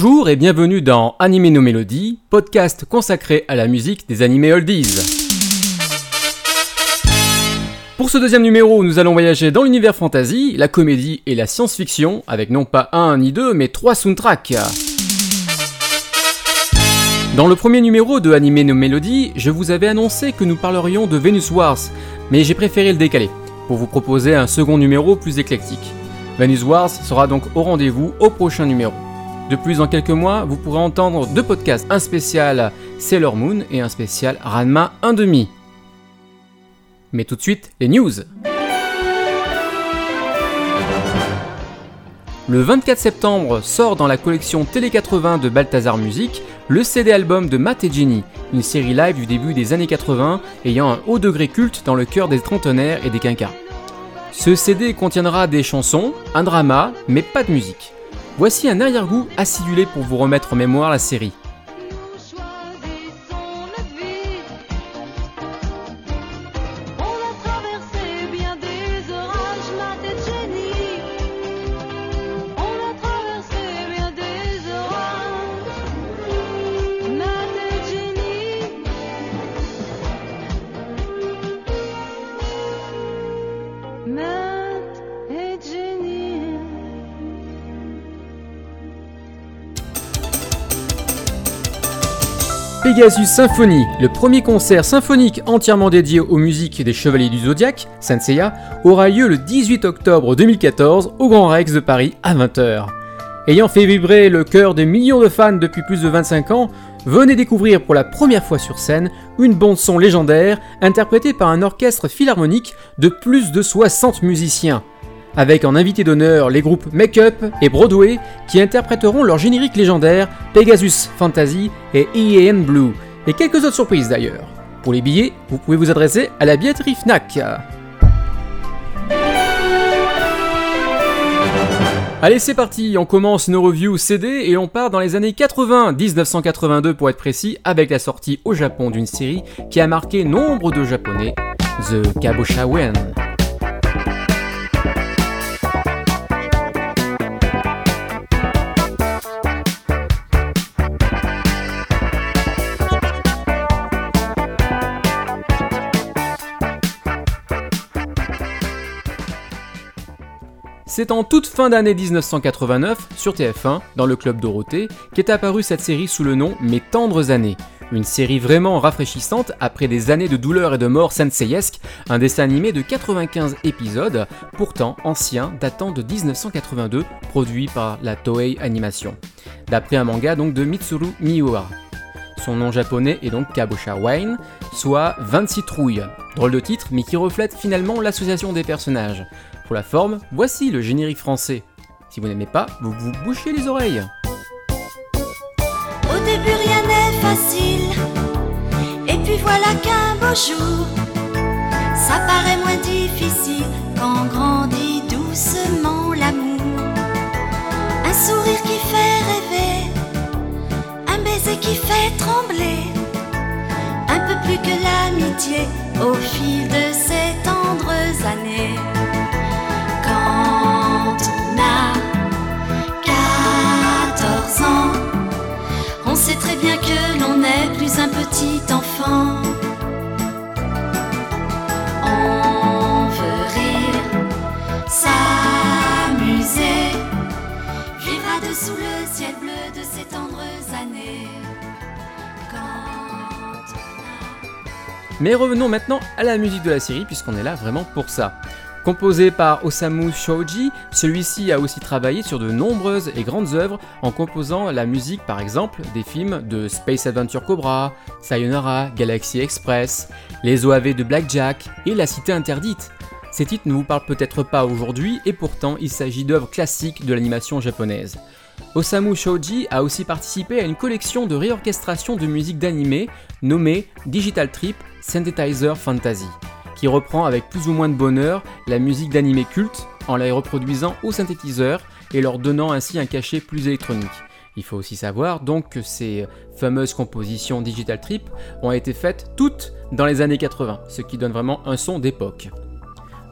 Bonjour et bienvenue dans Anime No Melody, podcast consacré à la musique des animés oldies. Pour ce deuxième numéro, nous allons voyager dans l'univers fantasy, la comédie et la science-fiction, avec non pas un ni deux, mais trois soundtracks. Dans le premier numéro de Anime No Melody, je vous avais annoncé que nous parlerions de Venus Wars, mais j'ai préféré le décaler, pour vous proposer un second numéro plus éclectique. Venus Wars sera donc au rendez-vous au prochain numéro. De plus, dans quelques mois, vous pourrez entendre deux podcasts, un spécial Sailor Moon et un spécial Ranma 1,5. Mais tout de suite, les news Le 24 septembre sort dans la collection Télé 80 de Balthazar Music le CD-album de Matt et Jenny, une série live du début des années 80 ayant un haut degré culte dans le cœur des trentenaires et des quinquas. Ce CD contiendra des chansons, un drama, mais pas de musique. Voici un arrière-goût acidulé pour vous remettre en mémoire la série. Pegasus Symphony, le premier concert symphonique entièrement dédié aux musiques des Chevaliers du Zodiaque, Senseiya, aura lieu le 18 octobre 2014 au Grand Rex de Paris à 20h. Ayant fait vibrer le cœur de millions de fans depuis plus de 25 ans, venez découvrir pour la première fois sur scène une bande-son légendaire interprétée par un orchestre philharmonique de plus de 60 musiciens avec en invité d'honneur les groupes Make Up et Broadway qui interpréteront leur générique légendaire Pegasus Fantasy et EAN Blue, et quelques autres surprises d'ailleurs. Pour les billets, vous pouvez vous adresser à la billetterie FNAC. Allez c'est parti, on commence nos reviews CD et on part dans les années 80, 1982 pour être précis, avec la sortie au Japon d'une série qui a marqué nombre de japonais, The Kaboshawen. C'est en toute fin d'année 1989, sur TF1, dans le Club Dorothée, qu'est apparue cette série sous le nom Mes tendres années. Une série vraiment rafraîchissante après des années de douleur et de mort senseiesque, un dessin animé de 95 épisodes, pourtant ancien, datant de 1982, produit par la Toei Animation. D'après un manga donc de Mitsuru Miura. Son nom japonais est donc Kabosha Wine, soit 26 trouilles. Drôle de titre, mais qui reflète finalement l'association des personnages. Pour la forme, voici le générique français. Si vous n'aimez pas, vous vous bouchez les oreilles. Au début rien n'est facile, et puis voilà qu'un beau jour, ça paraît moins difficile quand grandit doucement l'amour. Un sourire qui fait rêver, un baiser qui fait trembler, un peu plus que l'amitié au fil de ces tendres années. C'est très bien que l'on n'est plus un petit enfant. On veut rire, s'amuser, vivre dessous le ciel bleu de ces tendres années. Mais revenons maintenant à la musique de la série, puisqu'on est là vraiment pour ça. Composé par Osamu Shoji, celui-ci a aussi travaillé sur de nombreuses et grandes œuvres en composant la musique par exemple des films de Space Adventure Cobra, Sayonara, Galaxy Express, Les OAV de Blackjack et La Cité Interdite. Ces titres ne vous parlent peut-être pas aujourd'hui et pourtant il s'agit d'œuvres classiques de l'animation japonaise. Osamu Shoji a aussi participé à une collection de réorchestration de musique d'animé nommée Digital Trip Synthesizer Fantasy qui reprend avec plus ou moins de bonheur la musique d'animé culte en la reproduisant au synthétiseur et leur donnant ainsi un cachet plus électronique. Il faut aussi savoir donc que ces fameuses compositions Digital Trip ont été faites toutes dans les années 80, ce qui donne vraiment un son d'époque.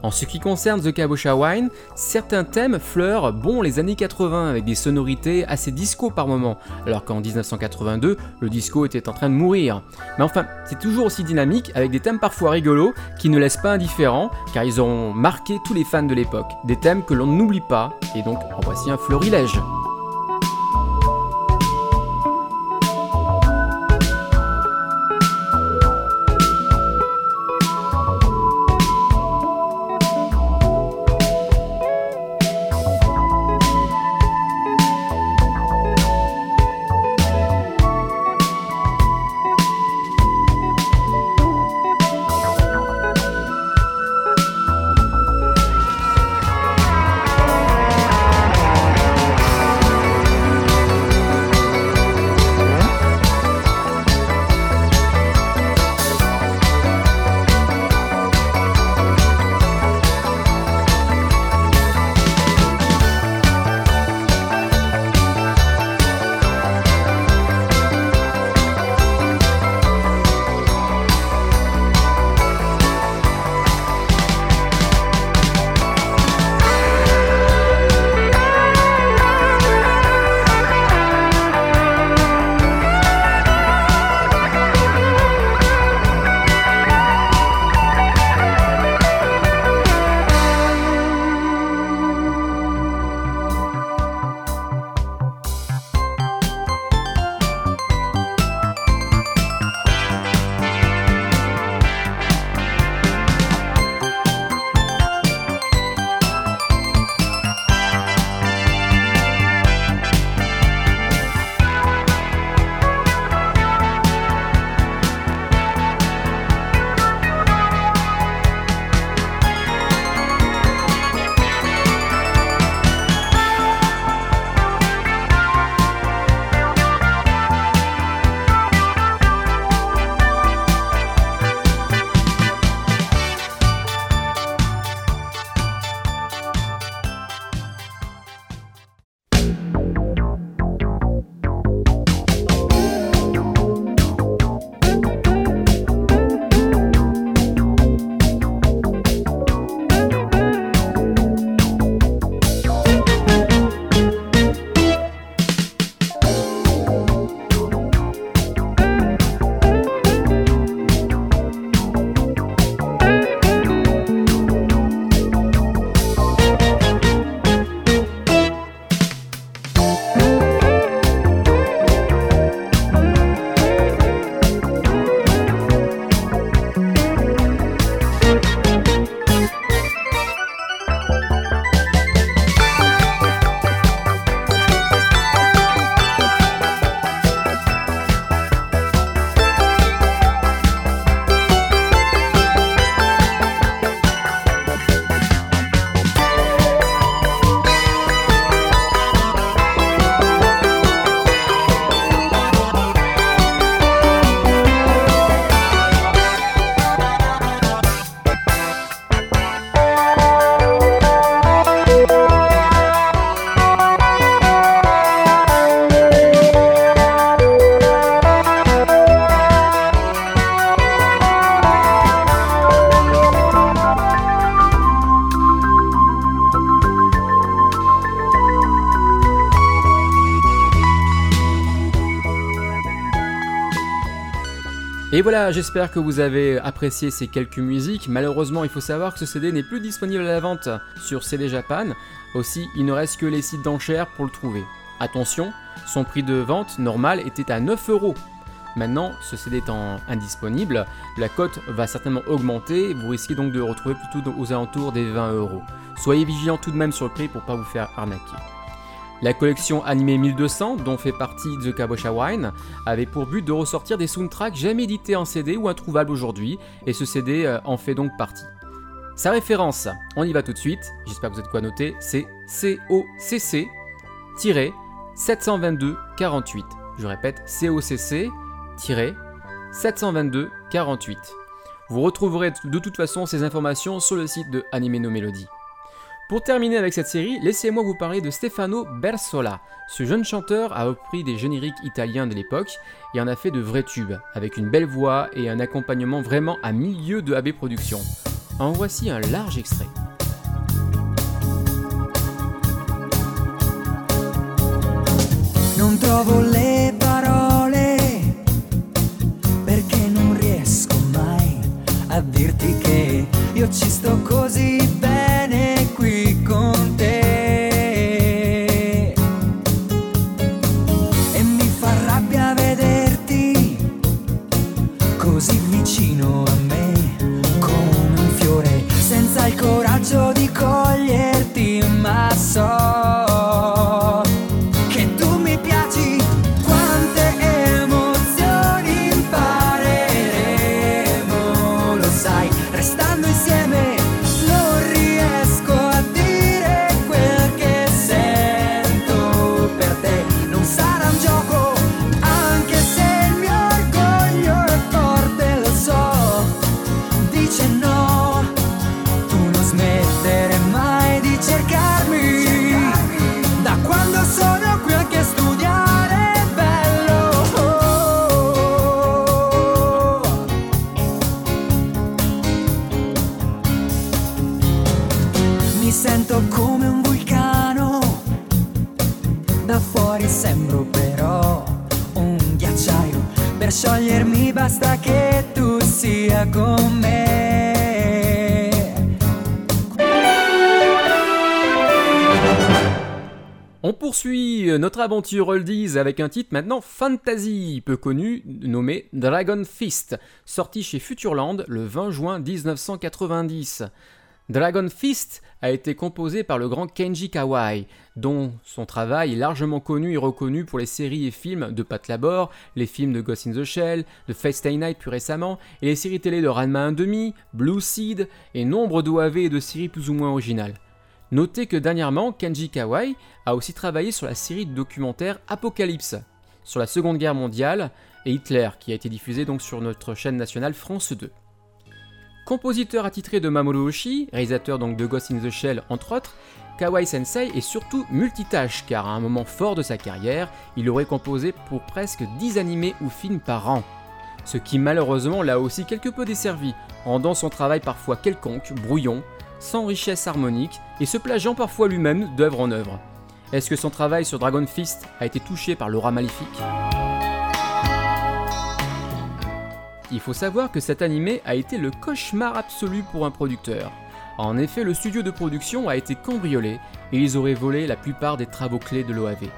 En ce qui concerne The Kabosha Wine, certains thèmes fleurent bon les années 80 avec des sonorités assez disco par moment, alors qu'en 1982, le disco était en train de mourir. Mais enfin, c'est toujours aussi dynamique avec des thèmes parfois rigolos qui ne laissent pas indifférents car ils ont marqué tous les fans de l'époque. Des thèmes que l'on n'oublie pas, et donc en voici un florilège. Voilà, j'espère que vous avez apprécié ces quelques musiques. Malheureusement, il faut savoir que ce CD n'est plus disponible à la vente sur CD Japan. Aussi, il ne reste que les sites d'enchères pour le trouver. Attention, son prix de vente normal était à 9 euros. Maintenant, ce CD étant indisponible, la cote va certainement augmenter, vous risquez donc de retrouver plutôt aux alentours des 20 euros. Soyez vigilant tout de même sur le prix pour pas vous faire arnaquer. La collection Anime 1200, dont fait partie The Kabosha Wine, avait pour but de ressortir des soundtracks jamais édités en CD ou introuvables aujourd'hui, et ce CD euh, en fait donc partie. Sa référence, on y va tout de suite, j'espère que vous êtes quoi noter, c'est COCC-722-48. Je répète, COCC-722-48. Vous retrouverez de toute façon ces informations sur le site de Anime No Melody. Pour terminer avec cette série, laissez-moi vous parler de Stefano Bersola. Ce jeune chanteur a repris des génériques italiens de l'époque et en a fait de vrais tubes, avec une belle voix et un accompagnement vraiment à milieu de AB Productions. En voici un large extrait. Qui con te. Notre aventure oldies avec un titre maintenant fantasy, peu connu, nommé Dragon Fist, sorti chez Futureland le 20 juin 1990. Dragon Fist a été composé par le grand Kenji Kawai, dont son travail est largement connu et reconnu pour les séries et films de Pat Labor, les films de Ghost in the Shell, de Fate Stay Night plus récemment, et les séries télé de Ranma 1,5, Blue Seed, et nombre d'OAV et de séries plus ou moins originales. Notez que dernièrement, Kenji Kawai a aussi travaillé sur la série de documentaire Apocalypse, sur la Seconde Guerre mondiale et Hitler, qui a été diffusée donc sur notre chaîne nationale France 2. Compositeur attitré de Mamoru Oshii, réalisateur donc de Ghost in the Shell entre autres, Kawai Sensei est surtout multitâche car à un moment fort de sa carrière, il aurait composé pour presque 10 animés ou films par an. Ce qui malheureusement l'a aussi quelque peu desservi, rendant son travail parfois quelconque, brouillon, sans richesse harmonique et se plageant parfois lui-même d'œuvre en œuvre. Est-ce que son travail sur Dragon Fist a été touché par l'aura maléfique? Il faut savoir que cet animé a été le cauchemar absolu pour un producteur. En effet, le studio de production a été cambriolé et ils auraient volé la plupart des travaux clés de l'OAV.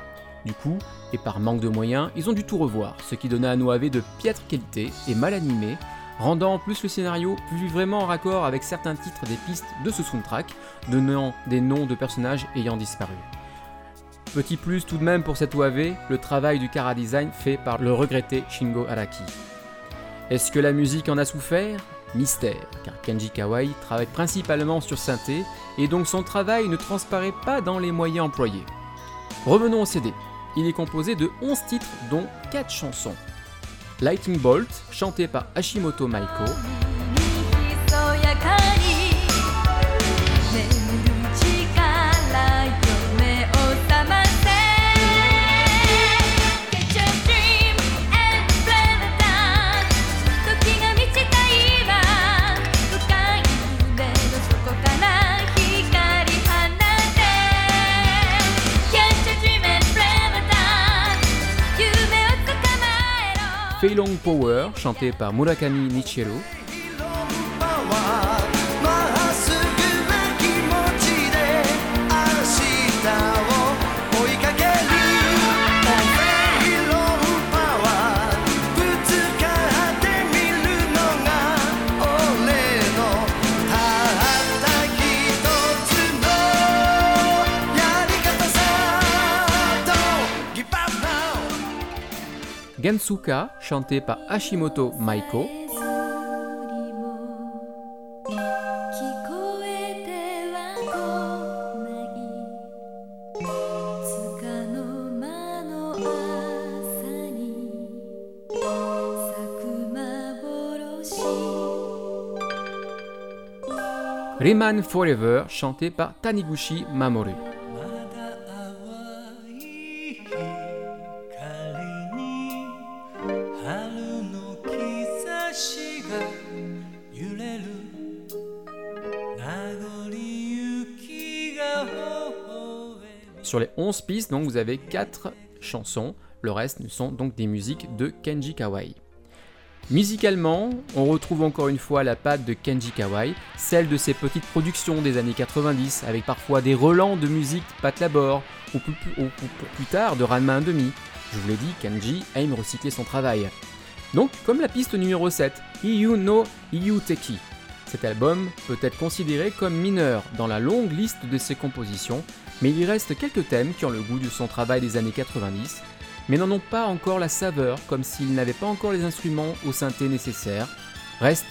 Du coup, et par manque de moyens, ils ont dû tout revoir, ce qui donnait un OAV de piètre qualité et mal animé, rendant en plus le scénario plus vraiment en raccord avec certains titres des pistes de ce soundtrack, donnant des noms de personnages ayant disparu. Petit plus tout de même pour cette OAV, le travail du Kara Design fait par le regretté Shingo Araki. Est-ce que la musique en a souffert? Mystère, car Kenji Kawai travaille principalement sur synthé et donc son travail ne transparaît pas dans les moyens employés. Revenons au CD. Il est composé de 11 titres dont 4 chansons. Lightning Bolt, chanté par Hashimoto Maiko, Feilong Power, chanté par Murakami Nichiro, Gensuka, chanté par Hashimoto Maiko. Reman Forever, chanté par Taniguchi Mamoru. Sur les 11 pistes, donc, vous avez 4 chansons. Le reste sont donc des musiques de Kenji Kawai. Musicalement, on retrouve encore une fois la patte de Kenji Kawai, celle de ses petites productions des années 90, avec parfois des relents de musique Pat Labor, ou plus, plus tard de Ranma 1,5. Je vous l'ai dit, Kenji aime recycler son travail. Donc, comme la piste numéro 7, Iyu no Iyu Teki. Cet album peut être considéré comme mineur dans la longue liste de ses compositions, mais il reste quelques thèmes qui ont le goût de son travail des années 90, mais n'en ont pas encore la saveur, comme s'il n'avait pas encore les instruments au synthé nécessaires. Restent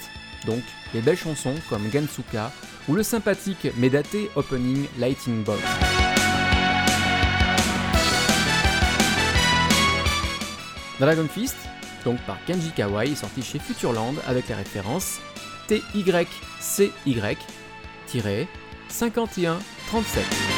donc les belles chansons comme Gansuka ou le sympathique mais daté opening Lighting Box. Dragon Fist, donc par Kenji Kawai, est sorti chez Futurland avec la référence TYCY-5137.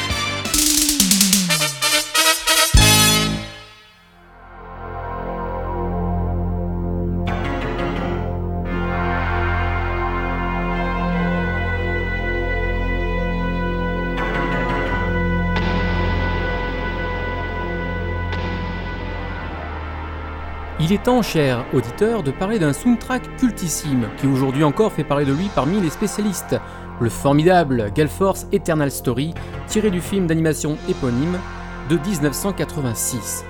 Il est temps, cher auditeur, de parler d'un soundtrack cultissime qui aujourd'hui encore fait parler de lui parmi les spécialistes, le formidable Force Eternal Story, tiré du film d'animation éponyme de 1986.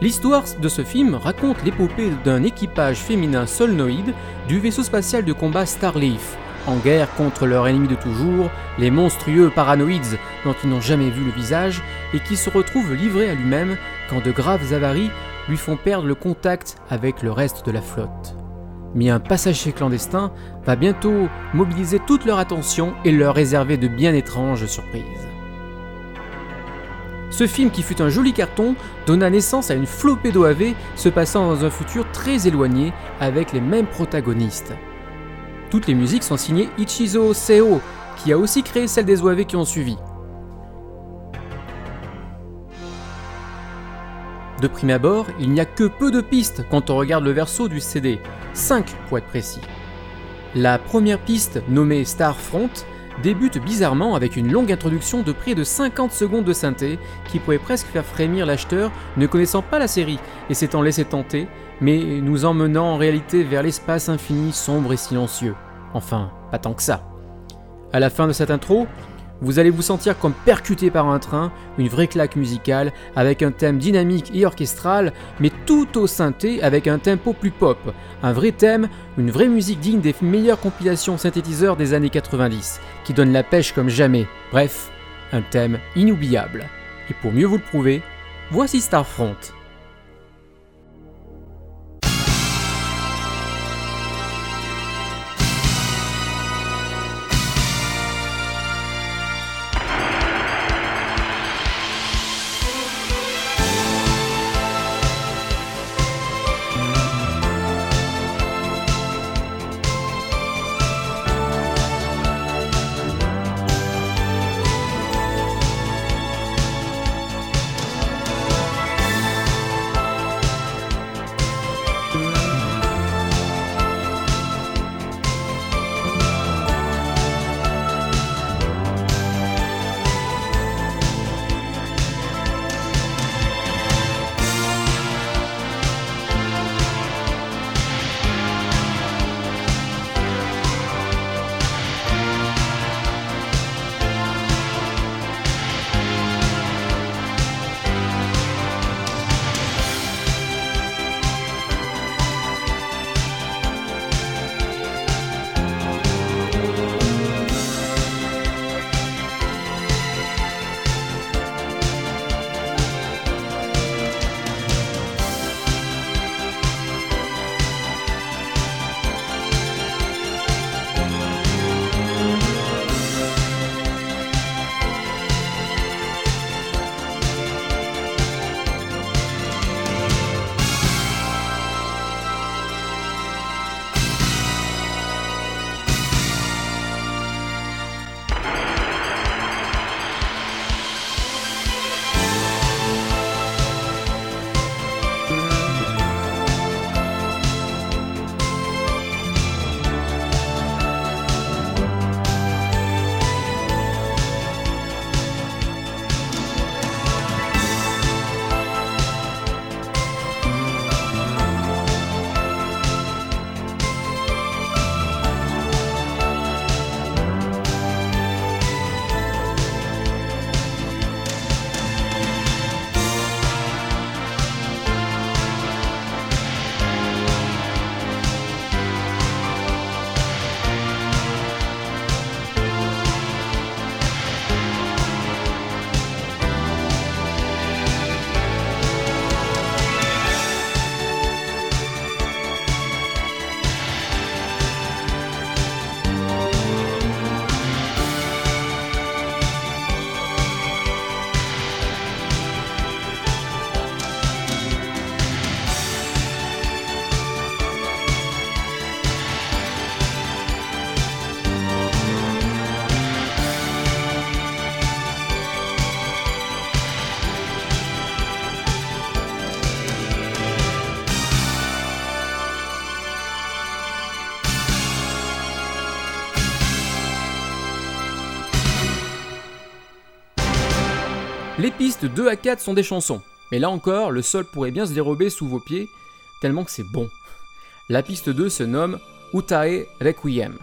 L'histoire de ce film raconte l'épopée d'un équipage féminin solnoïde du vaisseau spatial de combat Starleaf, en guerre contre leur ennemi de toujours, les monstrueux paranoïdes dont ils n'ont jamais vu le visage et qui se retrouvent livrés à lui-même quand de graves avaries lui font perdre le contact avec le reste de la flotte. Mais un passager clandestin va bientôt mobiliser toute leur attention et leur réserver de bien étranges surprises. Ce film, qui fut un joli carton, donna naissance à une flopée d'OAV se passant dans un futur très éloigné avec les mêmes protagonistes. Toutes les musiques sont signées Ichizo Seo, qui a aussi créé celles des OAV qui ont suivi. De prime abord, il n'y a que peu de pistes quand on regarde le verso du CD, 5 pour être précis. La première piste, nommée Starfront, débute bizarrement avec une longue introduction de près de 50 secondes de synthé qui pourrait presque faire frémir l'acheteur ne connaissant pas la série et s'étant laissé tenter, mais nous emmenant en réalité vers l'espace infini sombre et silencieux. Enfin, pas tant que ça. À la fin de cette intro, vous allez vous sentir comme percuté par un train, une vraie claque musicale, avec un thème dynamique et orchestral, mais tout au synthé avec un tempo plus pop. Un vrai thème, une vraie musique digne des meilleures compilations synthétiseurs des années 90, qui donne la pêche comme jamais. Bref, un thème inoubliable. Et pour mieux vous le prouver, voici Starfront. Pistes 2 à 4 sont des chansons, mais là encore, le sol pourrait bien se dérober sous vos pieds, tellement que c'est bon. La piste 2 se nomme Utae Requiem,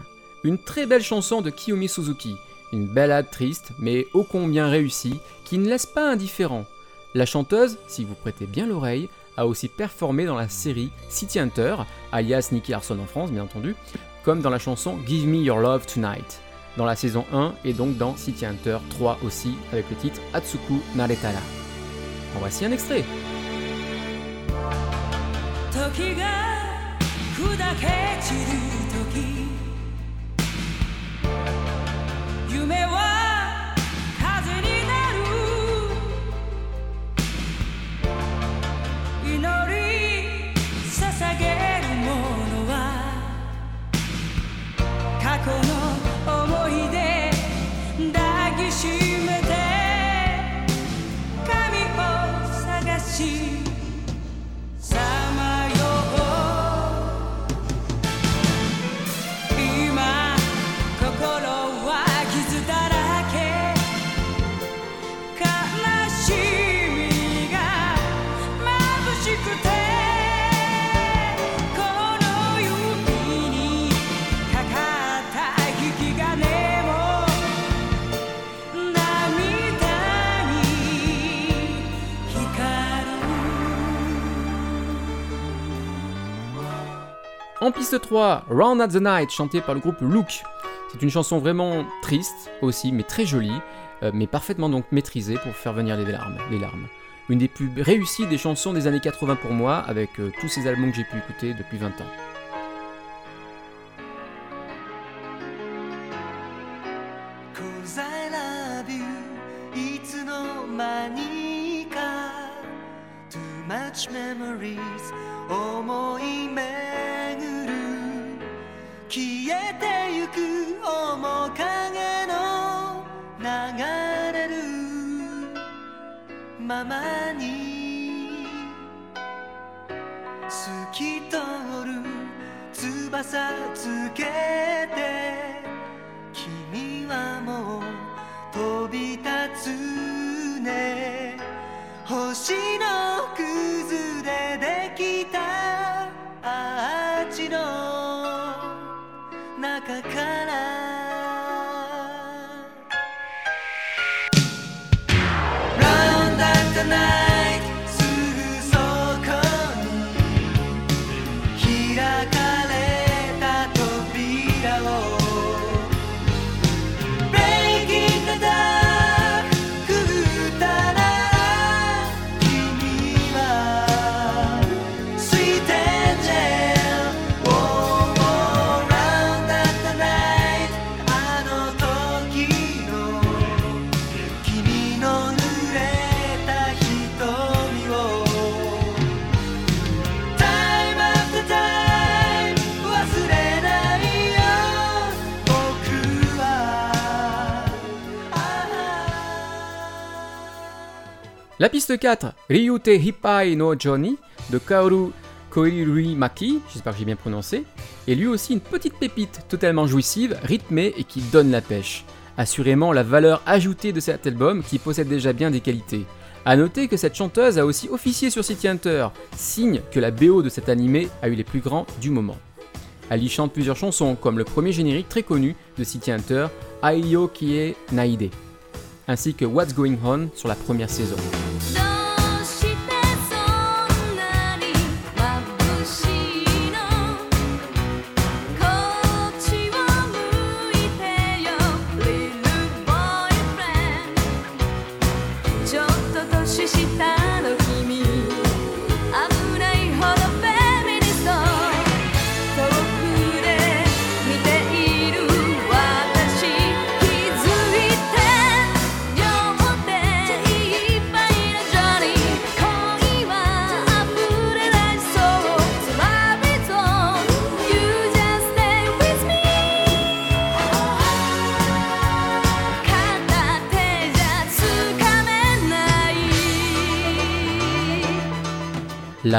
une très belle chanson de Kiyomi Suzuki, une ballade triste mais ô combien réussie, qui ne laisse pas indifférent. La chanteuse, si vous prêtez bien l'oreille, a aussi performé dans la série City Hunter, alias Nicky Larson en France bien entendu, comme dans la chanson Give Me Your Love Tonight, dans la saison 1 et donc dans City Hunter 3 aussi avec le titre Atsuku Naretara. En voici un extrait. 時が砕け散る時 city En piste 3, Round at the Night, chanté par le groupe Look. C'est une chanson vraiment triste aussi, mais très jolie, euh, mais parfaitement donc maîtrisée pour faire venir les larmes. Les larmes. Une des plus réussies des chansons des années 80 pour moi, avec euh, tous ces albums que j'ai pu écouter depuis 20 ans.「La piste 4, Ryute Hippai no Johnny, de Kaoru Koirui Maki, j'espère que j'ai bien prononcé, est lui aussi une petite pépite totalement jouissive, rythmée et qui donne la pêche. Assurément la valeur ajoutée de cet album qui possède déjà bien des qualités. A noter que cette chanteuse a aussi officié sur City Hunter, signe que la BO de cet animé a eu les plus grands du moment. Elle y chante plusieurs chansons, comme le premier générique très connu de City Hunter, Aiyo Kie Naide, ainsi que What's Going On sur la première saison.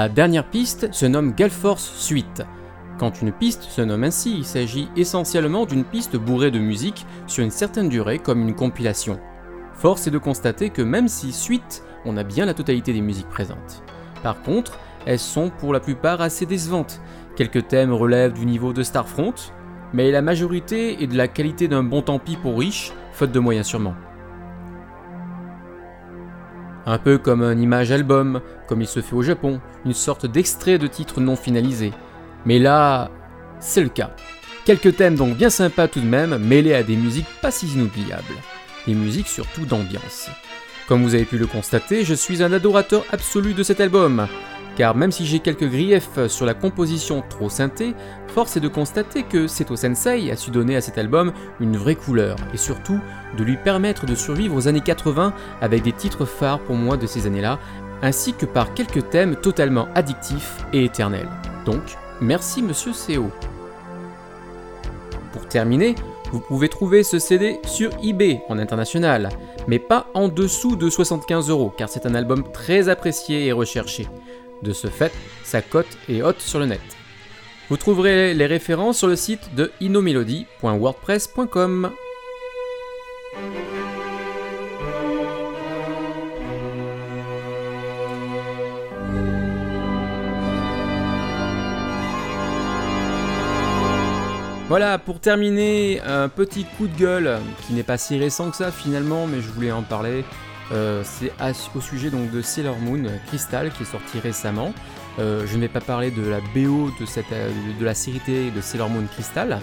La dernière piste se nomme Galforce Suite. Quand une piste se nomme ainsi, il s'agit essentiellement d'une piste bourrée de musique sur une certaine durée comme une compilation. Force est de constater que même si suite, on a bien la totalité des musiques présentes. Par contre, elles sont pour la plupart assez décevantes. Quelques thèmes relèvent du niveau de Starfront, mais la majorité est de la qualité d'un bon tant pis pour riche, faute de moyens sûrement. Un peu comme un image album, comme il se fait au Japon, une sorte d'extrait de titre non finalisé. Mais là, c'est le cas. Quelques thèmes donc bien sympas tout de même, mêlés à des musiques pas si inoubliables. Des musiques surtout d'ambiance. Comme vous avez pu le constater, je suis un adorateur absolu de cet album. Car même si j'ai quelques griefs sur la composition trop synthée, force est de constater que Seto Sensei a su donner à cet album une vraie couleur et surtout de lui permettre de survivre aux années 80 avec des titres phares pour moi de ces années-là, ainsi que par quelques thèmes totalement addictifs et éternels. Donc, merci Monsieur CO. Pour terminer, vous pouvez trouver ce CD sur eBay en international, mais pas en dessous de 75 euros car c'est un album très apprécié et recherché. De ce fait, sa cote est haute sur le net. Vous trouverez les références sur le site de inomelody.wordpress.com. Voilà, pour terminer, un petit coup de gueule qui n'est pas si récent que ça finalement, mais je voulais en parler. Euh, c'est au sujet donc de Sailor Moon Crystal qui est sorti récemment. Euh, je ne vais pas parler de la BO euh, de la série télé de Sailor Moon Crystal,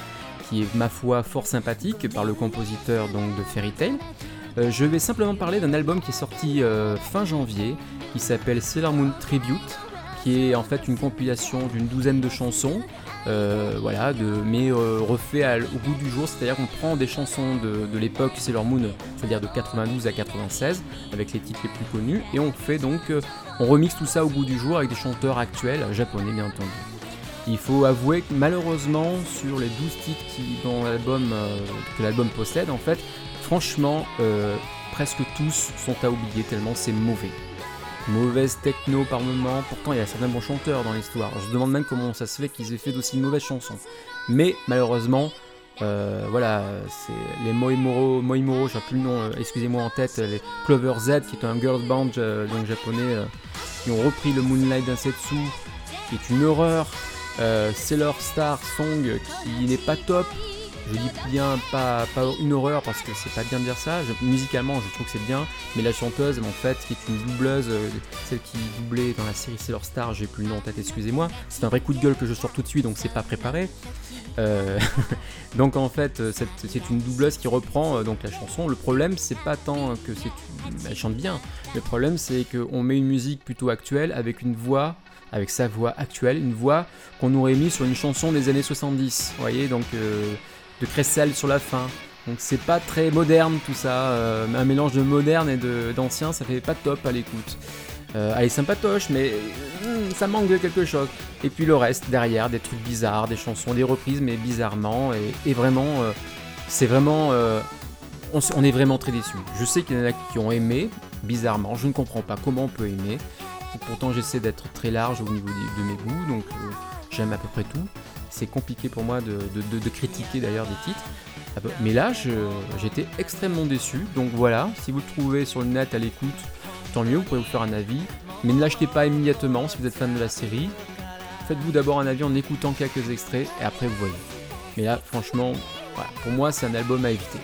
qui est ma foi fort sympathique par le compositeur donc de Fairy Tail. Je vais simplement parler d'un album qui est sorti fin janvier, qui s'appelle Sailor Moon Tribute, qui est en fait une compilation d'une douzaine de chansons, euh, voilà, de, mais euh, refait au goût du jour, c'est-à-dire qu'on prend des chansons de, de l'époque Sailor Moon, c'est-à-dire de 92 à 96, avec les titres les plus connus, et on fait donc, euh, on remixe tout ça au goût du jour avec des chanteurs actuels, japonais bien entendu. Il faut avouer que malheureusement, sur les 12 titres qui, dont l'album, que l'album possède, en fait, franchement, presque tous sont à oublier tellement c'est mauvais. Mauvaise techno par moment, pourtant il y a certains bons chanteurs dans l'histoire. Je demande même comment ça se fait qu'ils aient fait d'aussi mauvaises chansons. Mais malheureusement, euh, voilà, c'est les Moimoro, Moimoro, j'ai plus le nom, euh, excusez-moi en tête, les Clover Z, qui est un girls band euh, donc japonais, qui ont repris le Moonlight Densetsu, qui est une horreur. Sailor Star Song, qui n'est pas top. Je dis bien pas, une horreur parce que c'est pas bien de dire ça. Musicalement, je trouve que c'est bien, mais la chanteuse, en fait, qui est une doubleuse, euh, celle qui doublait dans la série Sailor Star, j'ai plus le nom en tête, excusez-moi. C'est un vrai coup de gueule que je sors tout de suite, donc c'est pas préparé. Euh, donc en fait, euh, c'est une doubleuse qui reprend donc la chanson. Le problème, c'est pas tant que c'est, elle chante bien. Le problème, c'est qu'on met une musique plutôt actuelle avec une voix, avec sa voix actuelle, une voix qu'on aurait mis sur une chanson des années 70. Vous voyez, donc de Cressel sur la fin. Donc c'est pas très moderne tout ça, euh, un mélange de moderne et d'ancien, ça fait pas top à l'écoute. Euh, elle est sympatoche, mais hum, ça manque de quelque chose. Et puis le reste derrière, des trucs bizarres, des chansons, des reprises, mais bizarrement, et, vraiment, euh, c'est vraiment, euh, on, est vraiment très déçus. Je sais qu'il y en a qui ont aimé, bizarrement, je ne comprends pas comment on peut aimer. Pourtant j'essaie d'être très large au niveau de mes goûts, donc j'aime à peu près tout. C'est compliqué pour moi de, critiquer d'ailleurs des titres. Ah bah, Mais là, j'étais extrêmement déçu. Donc voilà, si vous le trouvez sur le net à l'écoute, tant mieux, vous pouvez vous faire un avis. Mais ne l'achetez pas immédiatement si vous êtes fan de la série. Faites-vous d'abord un avis en écoutant quelques extraits et après vous voyez. Mais là, franchement, pour moi, c'est un album à éviter.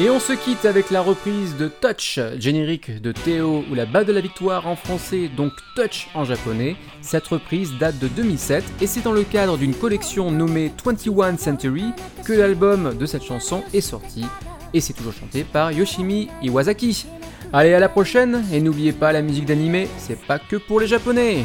Et on se quitte avec la reprise de Touch, générique de Théo ou la balle de la victoire en français, donc Touch en japonais. Cette reprise date de 2007 et c'est dans le cadre d'une collection nommée 21 Century que l'album de cette chanson est sorti et c'est toujours chanté par Yoshimi Iwasaki. Allez, à la prochaine et n'oubliez pas la musique d'animé, c'est pas que pour les japonais.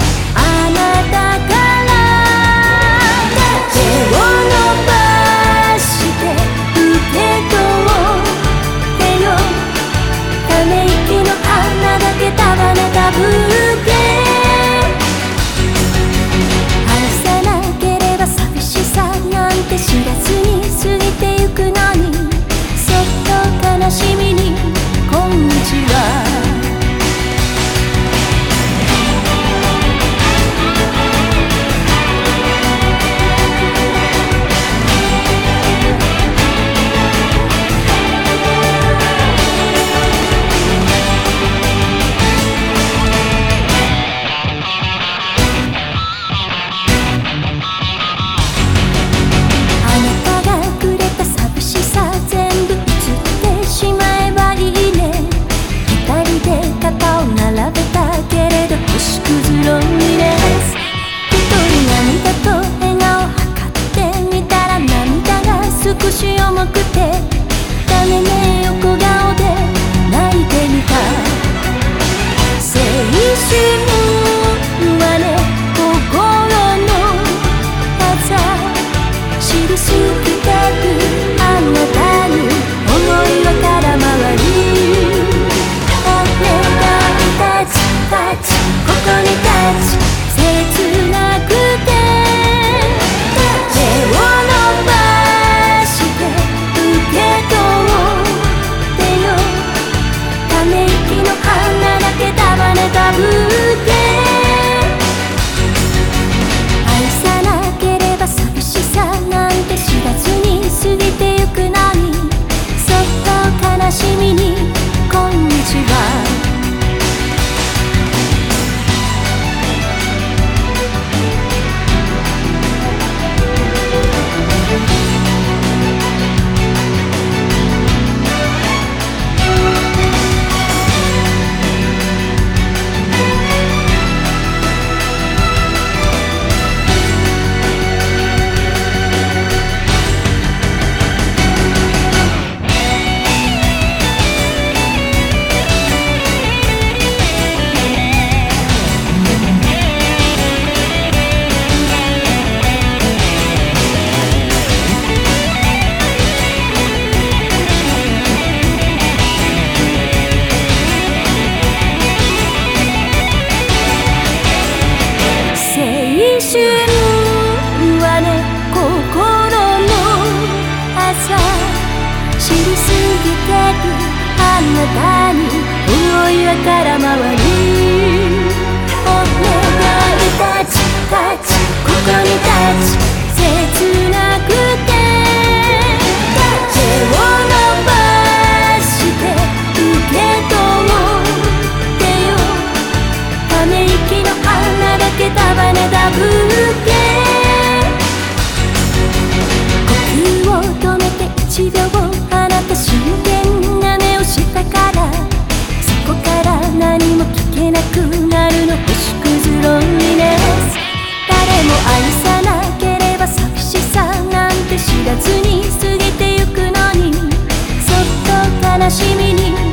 をあと何回過ぎたら光あなたに思いは空回るお願いタッチタッチここにタッチ切なくて手を伸ばして受け取ってよため息の穴だけ束ねたブーケ知らずに過ぎてゆくのにそっと悲しみに